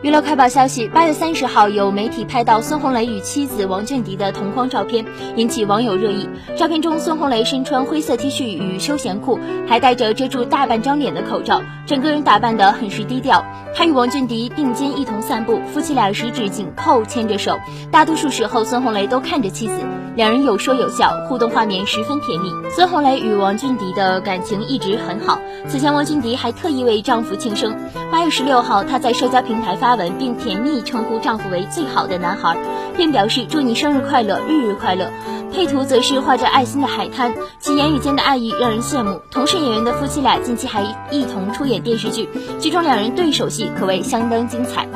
娱乐快报消息：八月三十号，有媒体拍到孙红雷与妻子王俊迪的同框照片，引起网友热议。照片中，孙红雷身穿灰色 T 恤与休闲裤，还戴着遮住大半张脸的口罩，整个人打扮得很是低调。他与王俊迪并肩一同散步，夫妻俩十指紧扣牵着手。大多数时候，孙红雷都看着妻子，两人有说有笑，互动画面十分甜蜜。孙红雷与王俊迪的感情一直很好。此前，王俊迪还特意为丈夫庆生。八月十六号，她在社交平台发。发文并甜蜜称呼丈夫为最好的男孩，并表示祝你生日快乐，日日快乐。配图则是画着爱心的海滩，其言语间的爱意让人羡慕。同是演员的夫妻俩近期还一同出演电视剧，剧中两人对手戏可谓相当精彩。